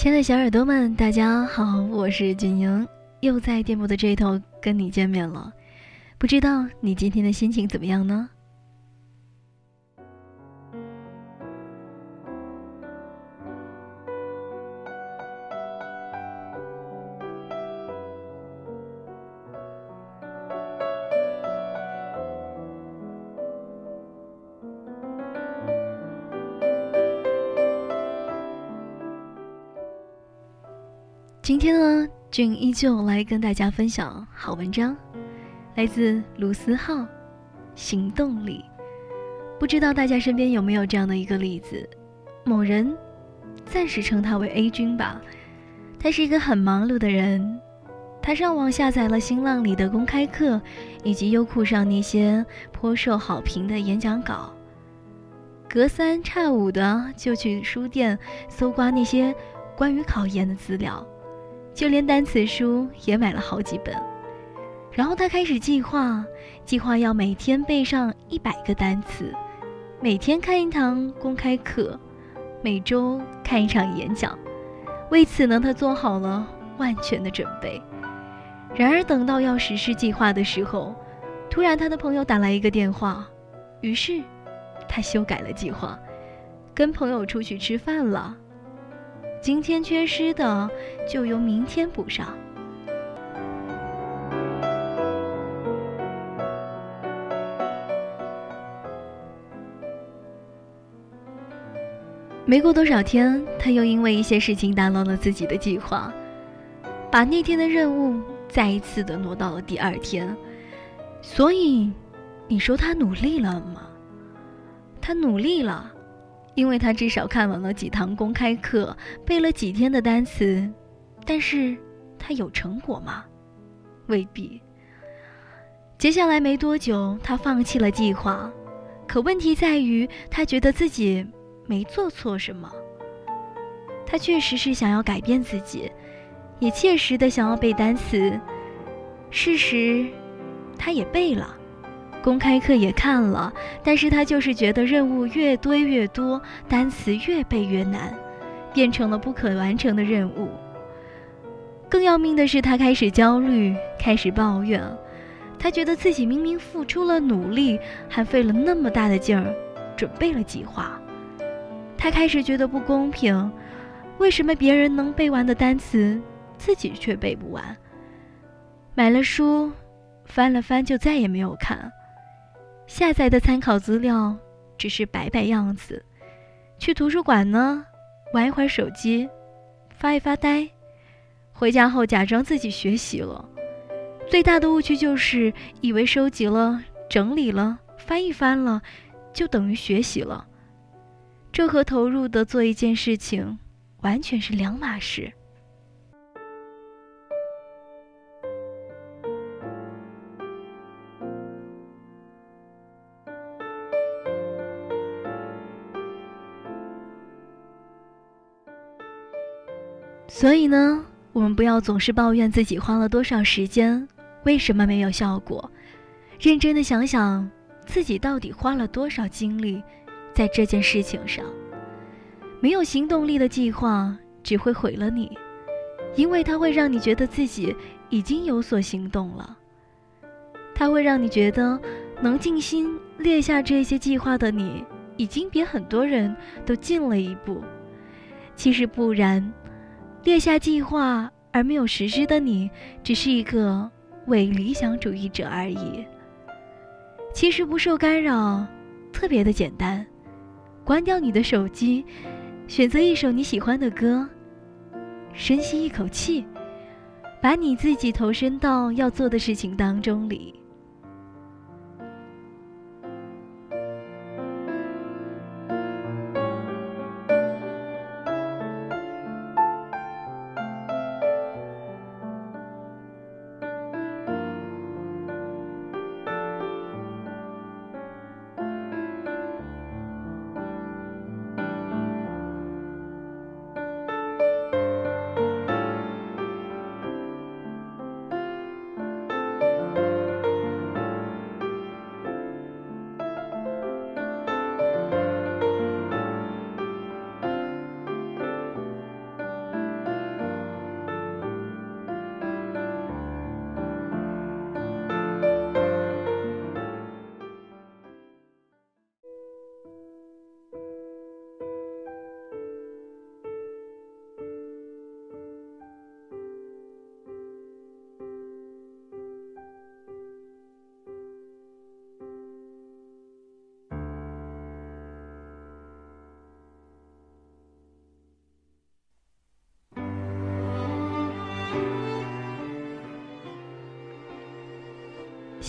亲爱的小耳朵们，大家好，我是俊英，又在电波的这一头跟你见面了。不知道你今天的心情怎么样呢？今天呢，俊依旧来跟大家分享好文章，来自卢思浩，行动力。不知道大家身边有没有这样的一个例子？某人，暂时称他为 A 君吧。他是一个很忙碌的人，他上网下载了新浪里的公开课，以及优酷上那些颇受好评的演讲稿。隔三差五的就去书店搜刮那些关于考研的资料。就连单词书也买了好几本，然后他开始计划，计划要每天背上一百个单词，每天看一堂公开课，每周看一场演讲。为此呢，他做好了万全的准备。然而，等到要实施计划的时候，突然他的朋友打来一个电话，于是他修改了计划，跟朋友出去吃饭了。今天缺失的，就由明天补上。没过多少天，他又因为一些事情打乱了自己的计划，把那天的任务再一次的挪到了第二天。所以，你说他努力了吗？他努力了。因为他至少看完了几堂公开课，背了几天的单词，但是他有成果吗？未必。接下来没多久，他放弃了计划，可问题在于，他觉得自己没做错什么。他确实是想要改变自己，也切实的想要背单词。事实，他也背了。公开课也看了，但是他就是觉得任务越堆越多，单词越背越难，变成了不可完成的任务。更要命的是，他开始焦虑，开始抱怨。他觉得自己明明付出了努力，还费了那么大的劲儿，准备了计划。他开始觉得不公平，为什么别人能背完的单词，自己却背不完？买了书，翻了翻，就再也没有看。下载的参考资料只是摆摆样子，去图书馆呢，玩一会儿手机，发一发呆，回家后假装自己学习了。最大的误区就是以为收集了、整理了、翻一翻了，就等于学习了。这和投入的做一件事情完全是两码事。所以呢，我们不要总是抱怨自己花了多少时间，为什么没有效果？认真的想想，自己到底花了多少精力在这件事情上。没有行动力的计划只会毁了你，因为它会让你觉得自己已经有所行动了。它会让你觉得能静心列下这些计划的你，已经比很多人都进了一步。其实不然。列下计划而没有实施的你，只是一个伪理想主义者而已。其实不受干扰，特别的简单。关掉你的手机，选择一首你喜欢的歌，深吸一口气，把你自己投身到要做的事情当中里。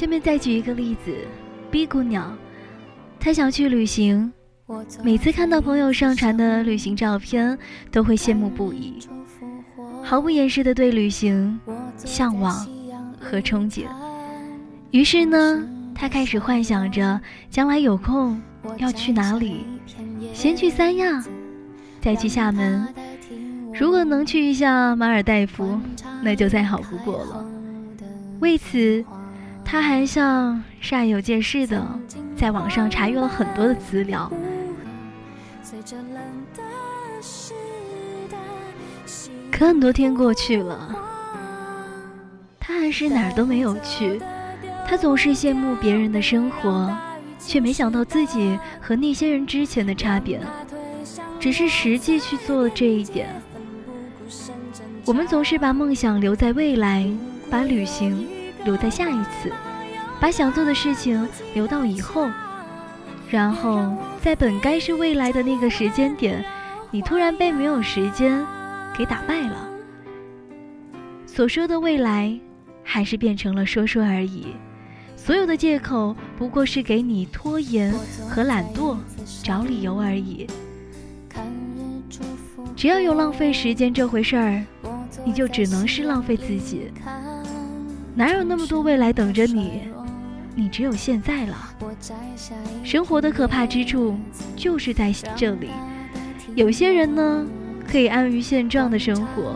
下面再举一个例子，B 姑娘，她想去旅行，每次看到朋友上传的旅行照片，都会羡慕不已，毫不掩饰的对旅行向往和憧憬。于是呢，她开始幻想着将来有空要去哪里，先去三亚，再去厦门，如果能去一下马尔代夫，那就再好不过了。为此。他还像煞有介事的在网上查阅了很多的资料，可很多天过去了，他还是哪儿都没有去。他总是羡慕别人的生活，却没想到自己和那些人之前的差别，只是实际去做了这一点。我们总是把梦想留在未来，把旅行。留在下一次，把想做的事情留到以后，然后在本该是未来的那个时间点，你突然被没有时间给打败了。所说的未来，还是变成了说说而已。所有的借口不过是给你拖延和懒惰找理由而已。只要有浪费时间这回事儿，你就只能是浪费自己。哪有那么多未来等着你？你只有现在了。生活的可怕之处就是在这里。有些人呢，可以安于现状的生活，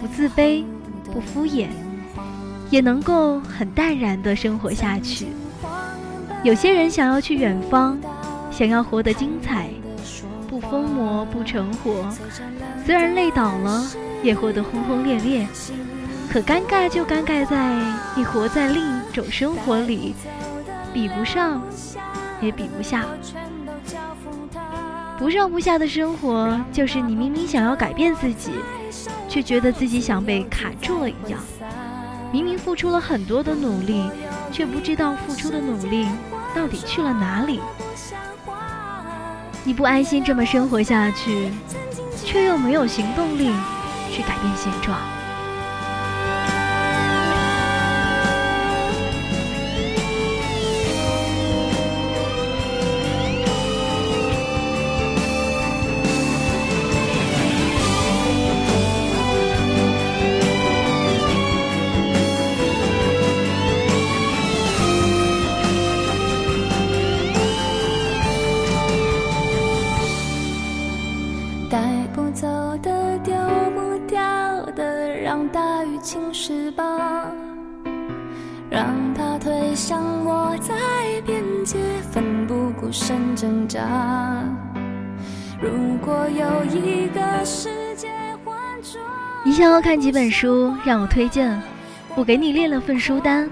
不自卑，不敷衍，也能够很淡然的生活下去。有些人想要去远方，想要活得精彩，不疯魔不成活，虽然累倒了，也活得轰轰烈烈。可尴尬就尴尬在你活在另一种生活里，比不上，也比不下。不上不下的生活，就是你明明想要改变自己，却觉得自己想被卡住了一样。明明付出了很多的努力，却不知道付出的努力到底去了哪里。你不安心这么生活下去，却又没有行动力去改变现状。果有一个世界你想要看几本书，让我推荐，我给你列了份书单。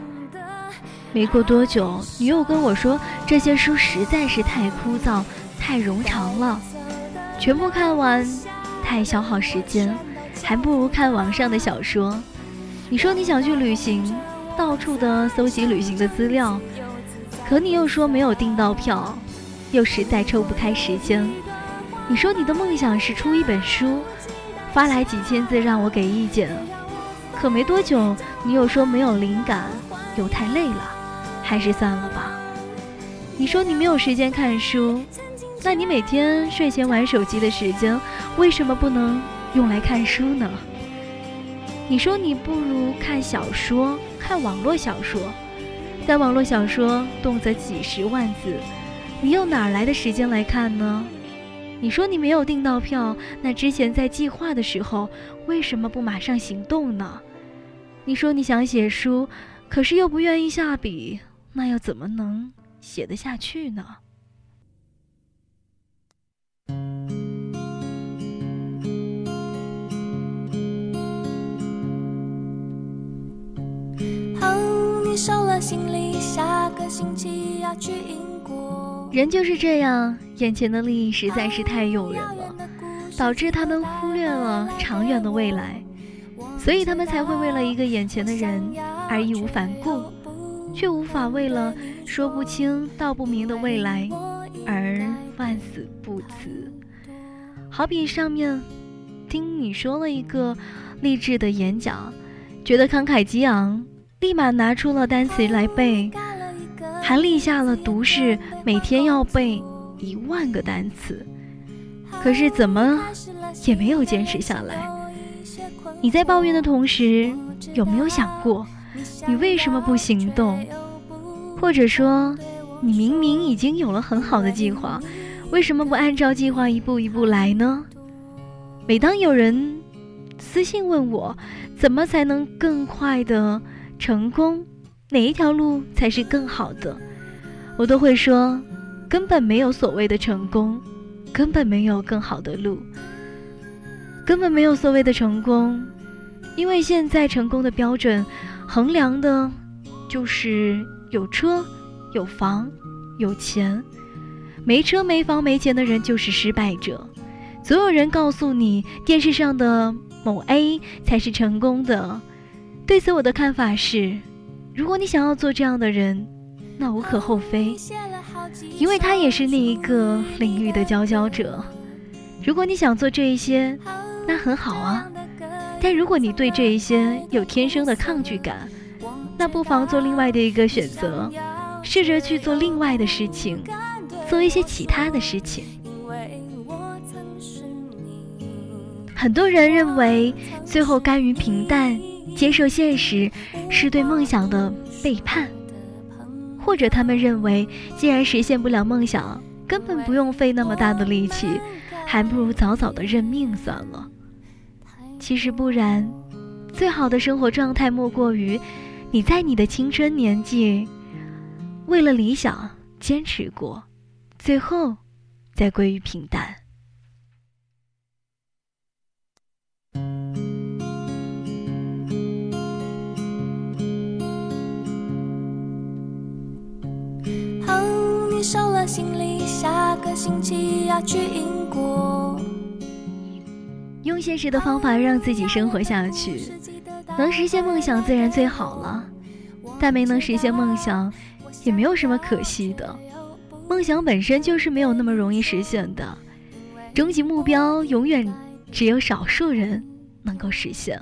没过多久，你又跟我说这些书实在是太枯燥、太冗长了，全部看完太消耗时间，还不如看网上的小说。你说你想去旅行，到处的搜集旅行的资料，可你又说没有订到票。又实在抽不开时间。你说你的梦想是出一本书，发来几千字让我给意见，可没多久你又说没有灵感，又太累了，还是算了吧。你说你没有时间看书，那你每天睡前玩手机的时间为什么不能用来看书呢？你说你不如看小说，看网络小说，但网络小说动辄几十万字。你又哪来的时间来看呢？你说你没有订到票，那之前在计划的时候为什么不马上行动呢？你说你想写书，可是又不愿意下笔，那又怎么能写得下去呢？哦，你收了行李，下个星期要去英国。人就是这样，眼前的利益实在是太诱人了，导致他们忽略了长远的未来，所以他们才会为了一个眼前的人而义无反顾，却无法为了说不清道不明的未来而万死不辞。好比上面听你说了一个励志的演讲，觉得慷慨激昂，立马拿出了单词来背。还立下了读誓每天要背一万个单词，可是怎么也没有坚持下来。你在抱怨的同时，有没有想过，你为什么不行动？或者说，你明明已经有了很好的计划，为什么不按照计划一步一步来呢？每当有人私信问我，怎么才能更快的成功？哪一条路才是更好的？我都会说，根本没有所谓的成功，根本没有更好的路，根本没有所谓的成功，因为现在成功的标准，衡量的，就是有车、有房、有钱。没车、没房、没钱的人就是失败者。所有人告诉你，电视上的某 A 才是成功的。对此，我的看法是。如果你想要做这样的人，那无可厚非，因为他也是那一个领域的佼佼者。如果你想做这一些，那很好啊。但如果你对这一些有天生的抗拒感，那不妨做另外的一个选择，试着去做另外的事情，做一些其他的事情。很多人认为，最后甘于平淡。接受现实是对梦想的背叛，或者他们认为，既然实现不了梦想，根本不用费那么大的力气，还不如早早的认命算了。其实不然，最好的生活状态莫过于你在你的青春年纪，为了理想坚持过，最后再归于平淡。星期要去英国。用现实的方法让自己生活下去，能实现梦想自然最好了。但没能实现梦想，也没有什么可惜的。梦想本身就是没有那么容易实现的，终极目标永远只有少数人能够实现。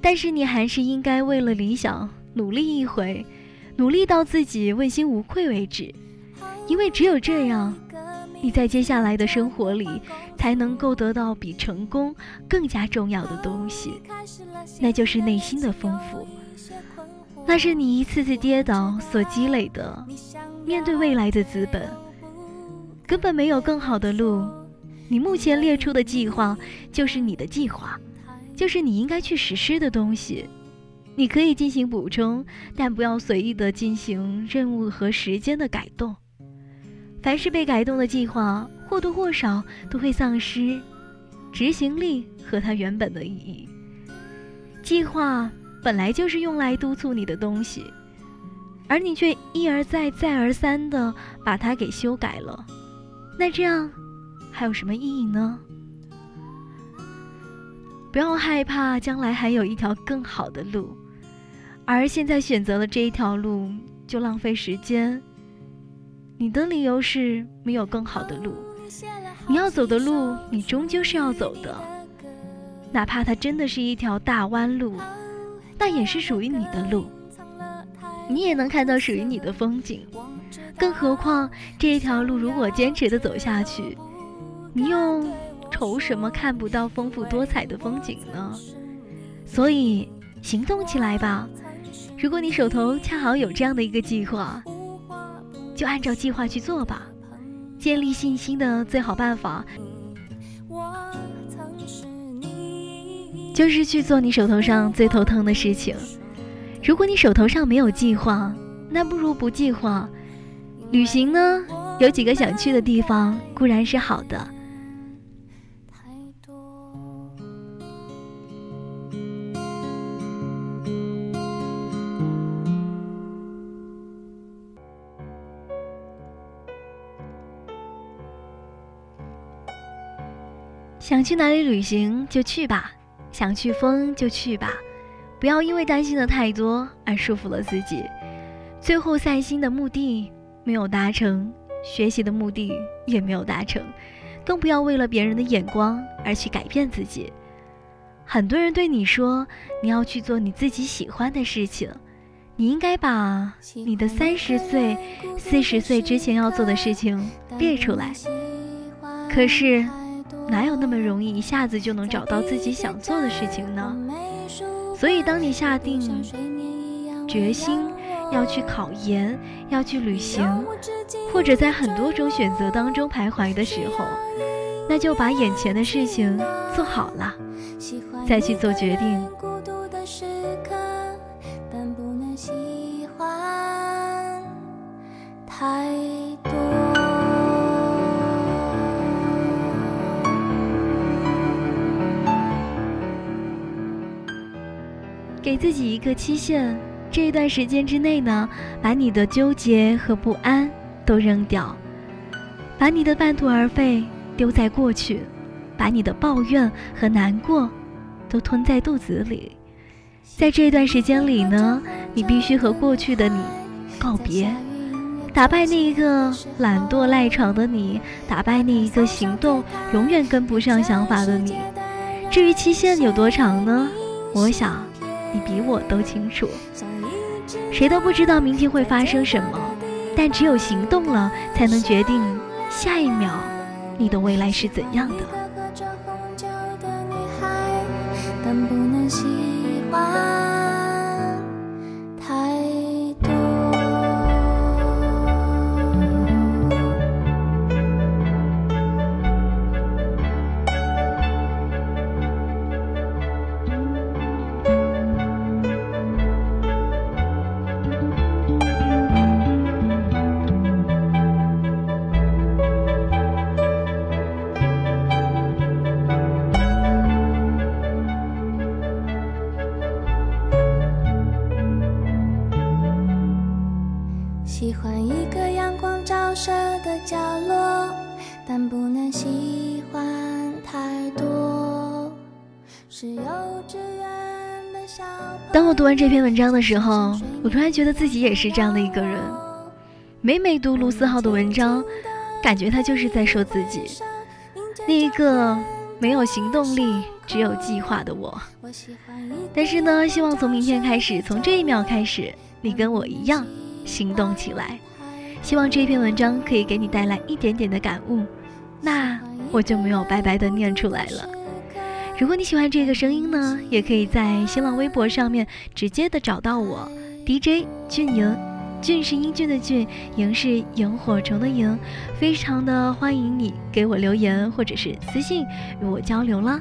但是你还是应该为了理想努力一回，努力到自己问心无愧为止。因为只有这样，你在接下来的生活里才能够得到比成功更加重要的东西，那就是内心的丰富。那是你一次次跌倒所积累的，面对未来的资本。根本没有更好的路，你目前列出的计划就是你的计划，就是你应该去实施的东西。你可以进行补充，但不要随意的进行任务和时间的改动。凡是被改动的计划，或多或少都会丧失执行力和它原本的意义。计划本来就是用来督促你的东西，而你却一而再、再而三的把它给修改了，那这样还有什么意义呢？不要害怕，将来还有一条更好的路，而现在选择了这一条路，就浪费时间。你的理由是没有更好的路，你要走的路，你终究是要走的，哪怕它真的是一条大弯路，那也是属于你的路，你也能看到属于你的风景。更何况这一条路如果坚持的走下去，你又愁什么看不到丰富多彩的风景呢？所以行动起来吧！如果你手头恰好有这样的一个计划。就按照计划去做吧。建立信心的最好办法，就是去做你手头上最头疼的事情。如果你手头上没有计划，那不如不计划。旅行呢，有几个想去的地方固然是好的。想去哪里旅行就去吧，想去疯就去吧，不要因为担心的太多而束缚了自己。最后散心的目的没有达成，学习的目的也没有达成，更不要为了别人的眼光而去改变自己。很多人对你说你要去做你自己喜欢的事情，你应该把你的三十岁、四十岁之前要做的事情列出来。可是，哪有那么容易一下子就能找到自己想做的事情呢？所以，当你下定决心要去考研、要去旅行，或者在很多种选择当中徘徊的时候，那就把眼前的事情做好了，再去做决定。给自己一个期限，这一段时间之内呢，把你的纠结和不安都扔掉，把你的半途而废丢在过去，把你的抱怨和难过都吞在肚子里。在这段时间里呢，你必须和过去的你告别，打败那一个懒惰赖床的你，打败那一个行动永远跟不上想法的你。至于期限有多长呢？我想。你比我都清楚，谁都不知道明天会发生什么，但只有行动了，才能决定下一秒你的未来是怎样的。当我读完这篇文章的时候，我突然觉得自己也是这样的一个人。每每读卢思浩的文章，感觉他就是在说自己，那一个没有行动力、只有计划的我。但是呢，希望从明天开始，从这一秒开始，你跟我一样。行动起来，希望这篇文章可以给你带来一点点的感悟，那我就没有白白的念出来了。如果你喜欢这个声音呢，也可以在新浪微博上面直接的找到我，DJ 俊莹，俊是英俊的俊，莹是萤火虫的萤，非常的欢迎你给我留言或者是私信与我交流了。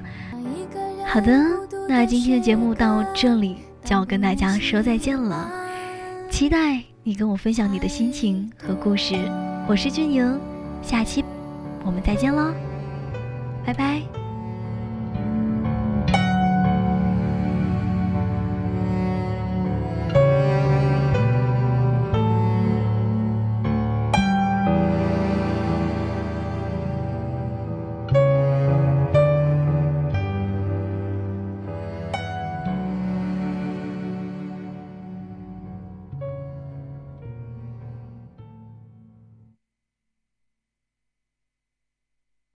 好的，那今天的节目到这里就要跟大家说再见了，期待。你跟我分享你的心情和故事，我是俊莹，下期我们再见喽，拜拜。